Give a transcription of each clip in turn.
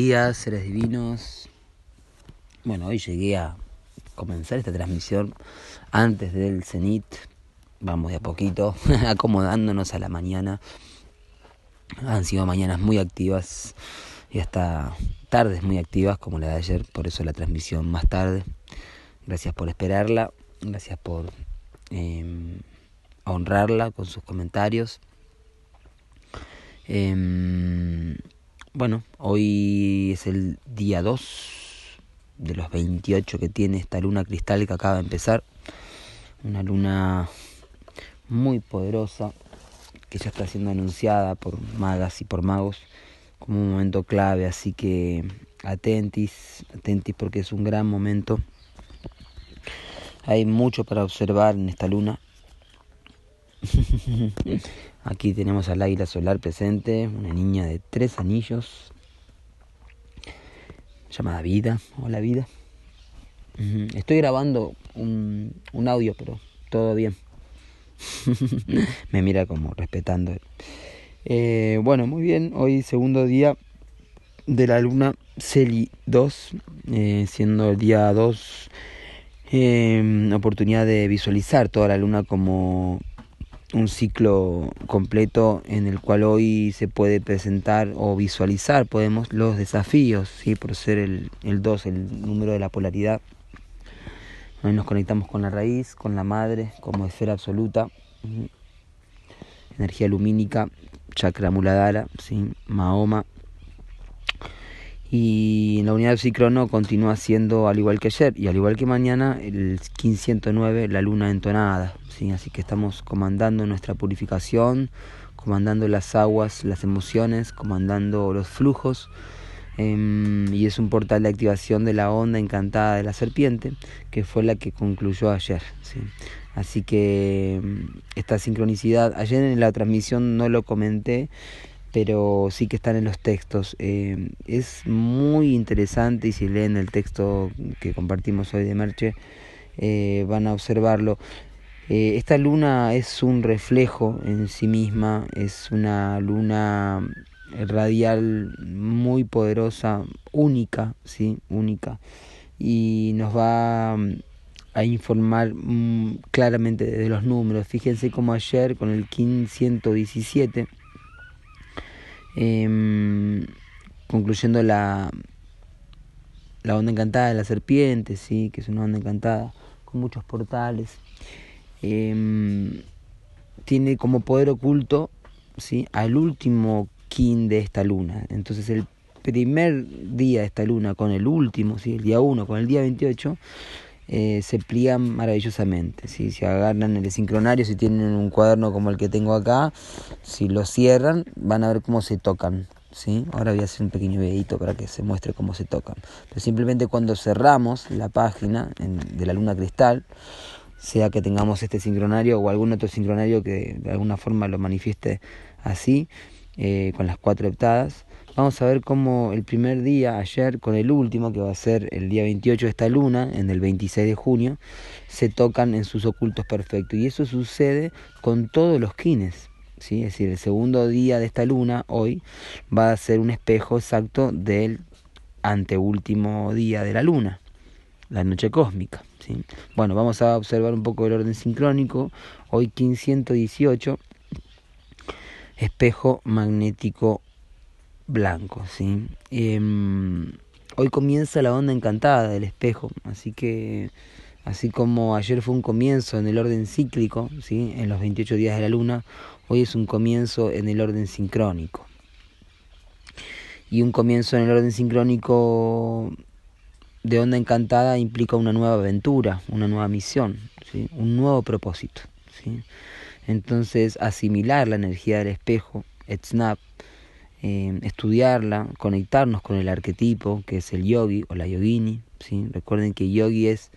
Buen día, buen día, seres divinos. Bueno, hoy llegué a comenzar esta transmisión antes del cenit. Vamos de a poquito, acomodándonos a la mañana. Han sido mañanas muy activas y hasta tardes muy activas como la de ayer, por eso la transmisión más tarde. Gracias por esperarla, gracias por em, honrarla con sus comentarios. Em, bueno, hoy es el día 2 de los 28 que tiene esta luna cristal que acaba de empezar. Una luna muy poderosa que ya está siendo anunciada por magas y por magos como un momento clave, así que atentis, atentis porque es un gran momento. Hay mucho para observar en esta luna. Aquí tenemos al águila solar presente, una niña de tres anillos, llamada Vida. Hola Vida. Estoy grabando un, un audio, pero todo bien. Me mira como respetando. Eh, bueno, muy bien. Hoy segundo día de la luna Celi 2, eh, siendo el día 2 eh, oportunidad de visualizar toda la luna como un ciclo completo en el cual hoy se puede presentar o visualizar podemos los desafíos, ¿sí? por ser el, el 2, el número de la polaridad. Hoy nos conectamos con la raíz, con la madre, como esfera absoluta, energía lumínica, chakra muladhara, ¿sí? Mahoma. Y en la unidad psicrono continúa siendo, al igual que ayer y al igual que mañana, el 1509, la luna entonada. ¿sí? Así que estamos comandando nuestra purificación, comandando las aguas, las emociones, comandando los flujos. Em, y es un portal de activación de la onda encantada de la serpiente, que fue la que concluyó ayer. ¿sí? Así que em, esta sincronicidad, ayer en la transmisión no lo comenté, pero sí que están en los textos. Eh, es muy interesante y si leen el texto que compartimos hoy de Merche, eh, van a observarlo. Eh, esta luna es un reflejo en sí misma, es una luna radial muy poderosa, única, sí, única, y nos va mm, a informar mm, claramente de los números. Fíjense como ayer con el 1517 Em, concluyendo la, la onda encantada de la serpiente, ¿sí? que es una onda encantada con muchos portales. Em, tiene como poder oculto ¿sí? al último kin de esta luna. Entonces el primer día de esta luna con el último, ¿sí? el día 1 con el día 28, eh, se pliegan maravillosamente. Si se agarran el sincronario, si tienen un cuaderno como el que tengo acá, si lo cierran, van a ver cómo se tocan. ¿sí? Ahora voy a hacer un pequeño videito para que se muestre cómo se tocan. Pero simplemente cuando cerramos la página de la luna cristal, sea que tengamos este sincronario o algún otro sincronario que de alguna forma lo manifieste así, eh, con las cuatro heptadas, Vamos a ver cómo el primer día, ayer, con el último, que va a ser el día 28 de esta luna, en el 26 de junio, se tocan en sus ocultos perfectos. Y eso sucede con todos los kines. ¿sí? Es decir, el segundo día de esta luna, hoy, va a ser un espejo exacto del anteúltimo día de la luna, la noche cósmica. ¿sí? Bueno, vamos a observar un poco el orden sincrónico. Hoy 1518, espejo magnético blanco, ¿sí? Em, hoy comienza la onda encantada del espejo, así que así como ayer fue un comienzo en el orden cíclico, ¿sí? En los 28 días de la luna, hoy es un comienzo en el orden sincrónico. Y un comienzo en el orden sincrónico de onda encantada implica una nueva aventura, una nueva misión, ¿sí? un nuevo propósito. ¿sí? Entonces, asimilar la energía del espejo, snap, eh, estudiarla, conectarnos con el arquetipo que es el yogi o la yogini. ¿sí? Recuerden que yogi es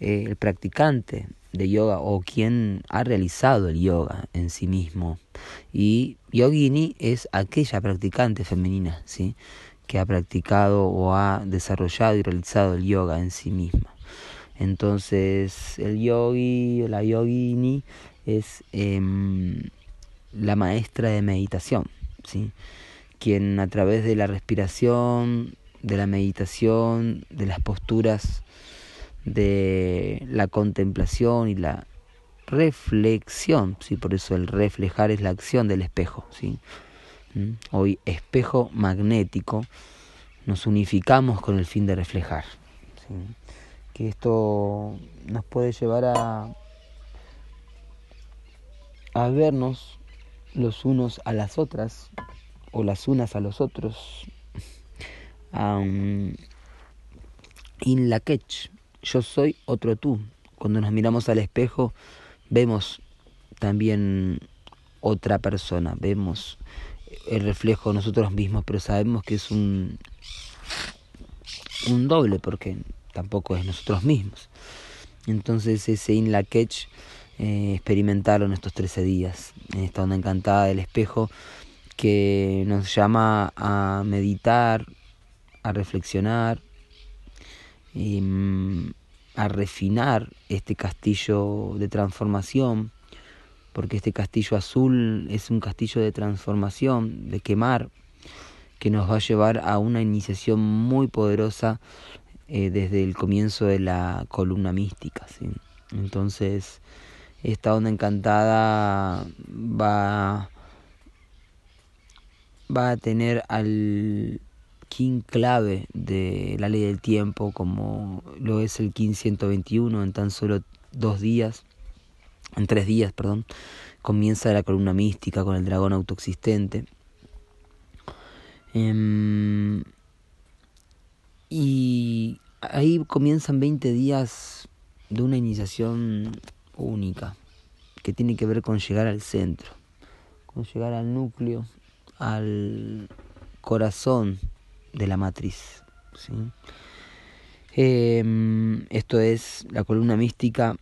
eh, el practicante de yoga o quien ha realizado el yoga en sí mismo. Y yogini es aquella practicante femenina ¿sí? que ha practicado o ha desarrollado y realizado el yoga en sí misma. Entonces el yogi o la yogini es em, la maestra de meditación. ¿sí? Quien a través de la respiración, de la meditación, de las posturas, de la contemplación y la reflexión, ¿sí? por eso el reflejar es la acción del espejo. ¿sí? ¿Mm? Hoy espejo magnético, nos unificamos con el fin de reflejar. Que esto nos puede llevar a, a vernos los unos a las otras o las unas a los otros. In la catch, yo soy otro tú. Cuando nos miramos al espejo, vemos también otra persona, vemos el reflejo de nosotros mismos, pero sabemos que es un, un doble porque tampoco es nosotros mismos. Entonces ese in la catch eh, experimentaron estos 13 días en esta onda encantada del espejo que nos llama a meditar, a reflexionar, mm, a refinar este castillo de transformación, porque este castillo azul es un castillo de transformación, de quemar, que nos va a llevar a una iniciación muy poderosa eh, desde el comienzo de la columna mística. Entonces, esta onda encantada va, va a tener al king clave de la ley del tiempo, como lo es el King 121 en tan solo dos días, en tres días, perdón, comienza la columna mística con el dragón autoexistente. Em, y ahí comienzan 20 días de una iniciación única, que tiene que ver con llegar al centro, con llegar al núcleo, al corazón de la matriz. ¿sí? Em, esto es la columna mística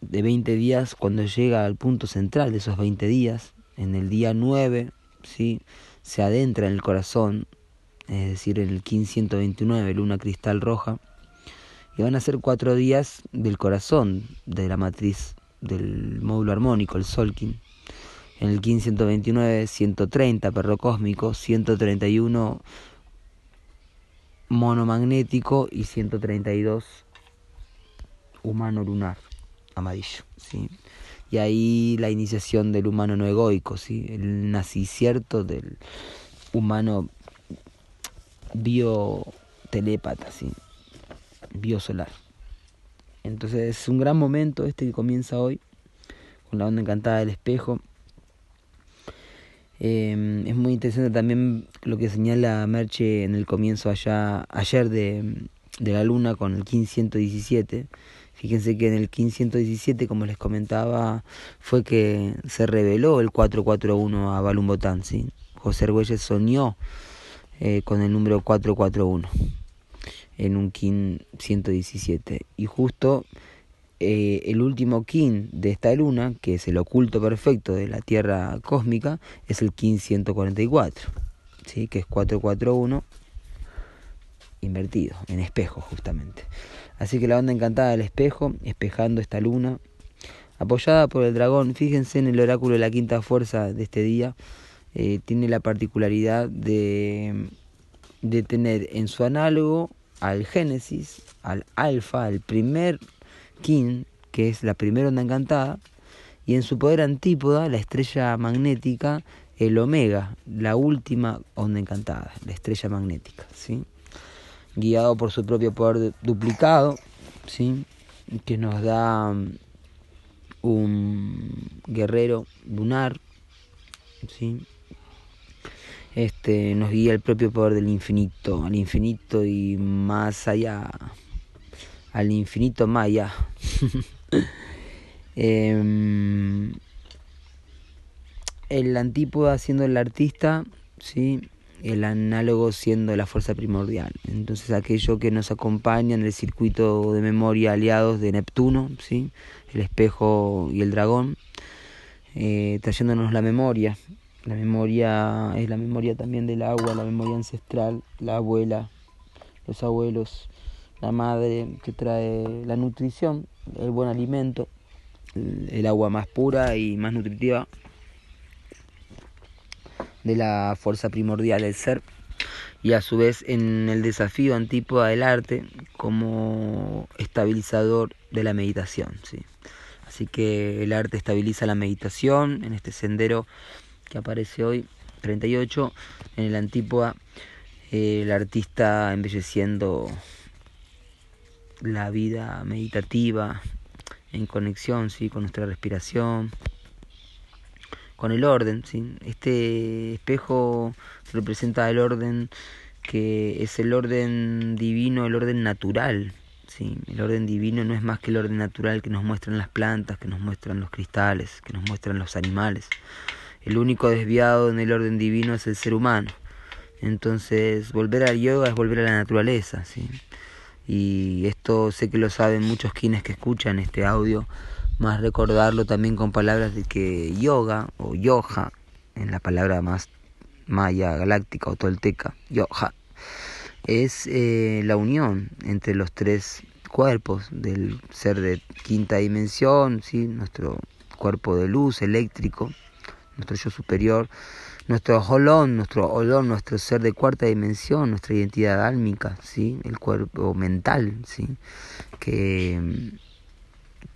de 20 días cuando llega al punto central de esos 20 días, en el día 9, ¿sí? se adentra en el corazón, es decir, en el 1529, luna cristal roja, y van a ser cuatro días del corazón de la matriz del módulo armónico, el Solkin. En el 1529, 130, perro cósmico, 131, monomagnético y 132, humano lunar, amarillo. ¿sí? Y ahí la iniciación del humano no egoico, ¿sí? el nacicierto del humano biotelépata, ¿sí? biosolar. Entonces es un gran momento este que comienza hoy con la onda encantada del espejo. Em, es muy interesante también lo que señala Merche en el comienzo allá ayer de, de la luna con el 1517. Fíjense que en el 1517, como les comentaba, fue que se reveló el 441 a Balumbotán. ¿sí? José Argüelles soñó eh, con el número 441 en un kin 117. Y justo eh, el último kin de esta luna, que es el oculto perfecto de la Tierra cósmica, es el kin 144, ¿sí? que es 441 invertido, en espejo justamente. Así que la onda encantada del espejo, espejando esta luna, apoyada por el dragón, fíjense en el oráculo de la quinta fuerza de este día, eh, tiene la particularidad de, de tener en su análogo al Génesis, al Alfa, al primer King, que es la primera onda encantada, y en su poder antípoda, la estrella magnética, el Omega, la última onda encantada, la estrella magnética, ¿sí? guiado por su propio poder duplicado, ¿sí? que nos da um, un guerrero lunar, ¿sí? este, nos guía el propio poder del infinito, al infinito y más allá, al infinito maya. eh, el antípoda siendo el artista, ¿sí? el análogo siendo la fuerza primordial. Entonces aquello que nos acompaña en el circuito de memoria aliados de Neptuno, ¿sí? el espejo y el dragón, eh, trayéndonos la memoria, la memoria es la memoria también del agua, la memoria ancestral, la abuela, los abuelos, la madre que trae la nutrición, el buen alimento, el agua más pura y más nutritiva, de la fuerza primordial del ser y a su vez en el desafío antípoda del arte como estabilizador de la meditación. ¿sí? Así que el arte estabiliza la meditación en este sendero que aparece hoy, 38, en el antípoda, el artista embelleciendo la vida meditativa en conexión ¿sí? con nuestra respiración, con el orden. ¿sí? Este espejo representa el orden que es el orden divino, el orden natural. ¿sí? El orden divino no es más que el orden natural que nos muestran las plantas, que nos muestran los cristales, que nos muestran los animales. El único desviado en el orden divino es el ser humano. Entonces, volver al yoga es volver a la naturaleza. ¿sí? Y esto sé que lo saben muchos quienes que escuchan este audio más recordarlo también con palabras de que yoga o yoja, en la palabra más maya, galáctica o tolteca, yoja, es eh, la unión entre los tres cuerpos del ser de quinta dimensión, ¿sí? nuestro cuerpo de luz eléctrico, nuestro yo superior, nuestro holón, nuestro olón, nuestro ser de cuarta dimensión, nuestra identidad álmica, ¿sí? el cuerpo mental, ¿sí? que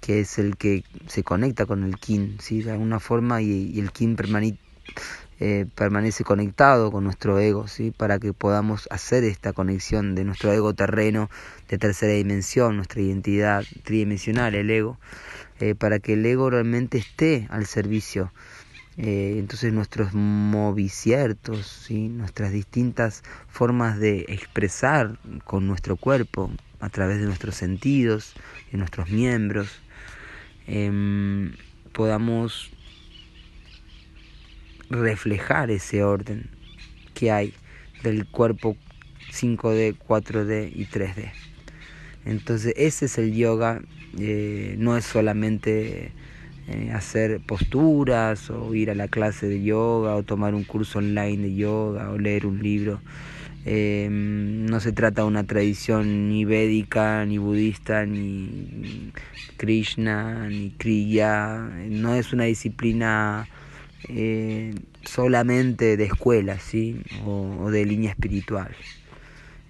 que es el que se conecta con el kin, ¿sí? de alguna forma, y, el kin eh, permanece conectado con nuestro ego, ¿sí? para que podamos hacer esta conexión de nuestro ego terreno de tercera dimensión, nuestra identidad tridimensional, el ego, eh, para que el ego realmente esté al servicio. Eh, entonces nuestros moviciertos, ¿sí? nuestras distintas formas de expresar con nuestro cuerpo, a través de nuestros sentidos, de nuestros miembros, Em, podamos reflejar ese orden que hay del cuerpo 5D, 4D y 3D. Entonces ese es el yoga, eh, no es solamente eh, hacer posturas o ir a la clase de yoga o tomar un curso online de yoga o leer un libro. Em, no se trata de una tradición ni védica, ni budista, ni Krishna, ni Kriya. No es una disciplina eh, solamente de escuela, ¿sí? O, de línea espiritual.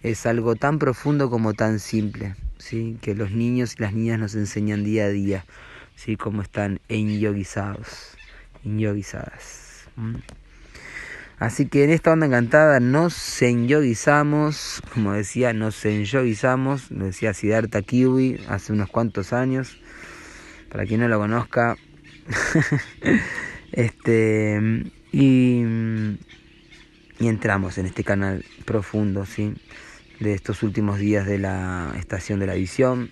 Es algo tan profundo como tan simple, ¿sí? Que los niños y las niñas nos enseñan día a día, ¿sí? Como están enyogizados, enyogizadas. Así que en esta onda encantada nos enyoguizamos, como decía, nos enyoguizamos, lo decía Siddhartha Kiwi hace unos cuantos años, para quien no lo conozca. este y, y entramos en este canal profundo, ¿sí? de estos últimos días de la estación de la visión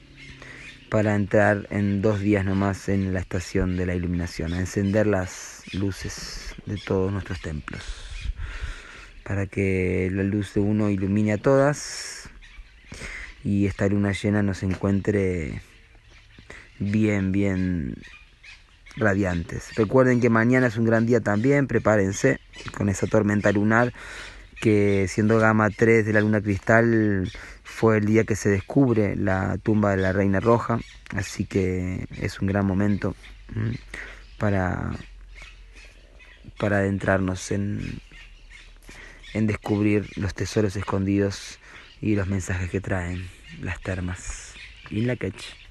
para entrar en dos días nomás en la estación de la iluminación, a encender las luces de todos nuestros templos para que la luz de uno ilumine a todas y esta luna llena nos encuentre bien, bien radiantes. Recuerden que mañana es un gran día también, prepárense con esa tormenta lunar que siendo gama 3 de la luna cristal fue el día que se descubre la tumba de la reina roja, así que es un gran momento para, para adentrarnos en, en descubrir los tesoros escondidos y los mensajes que traen las termas. Y la catch.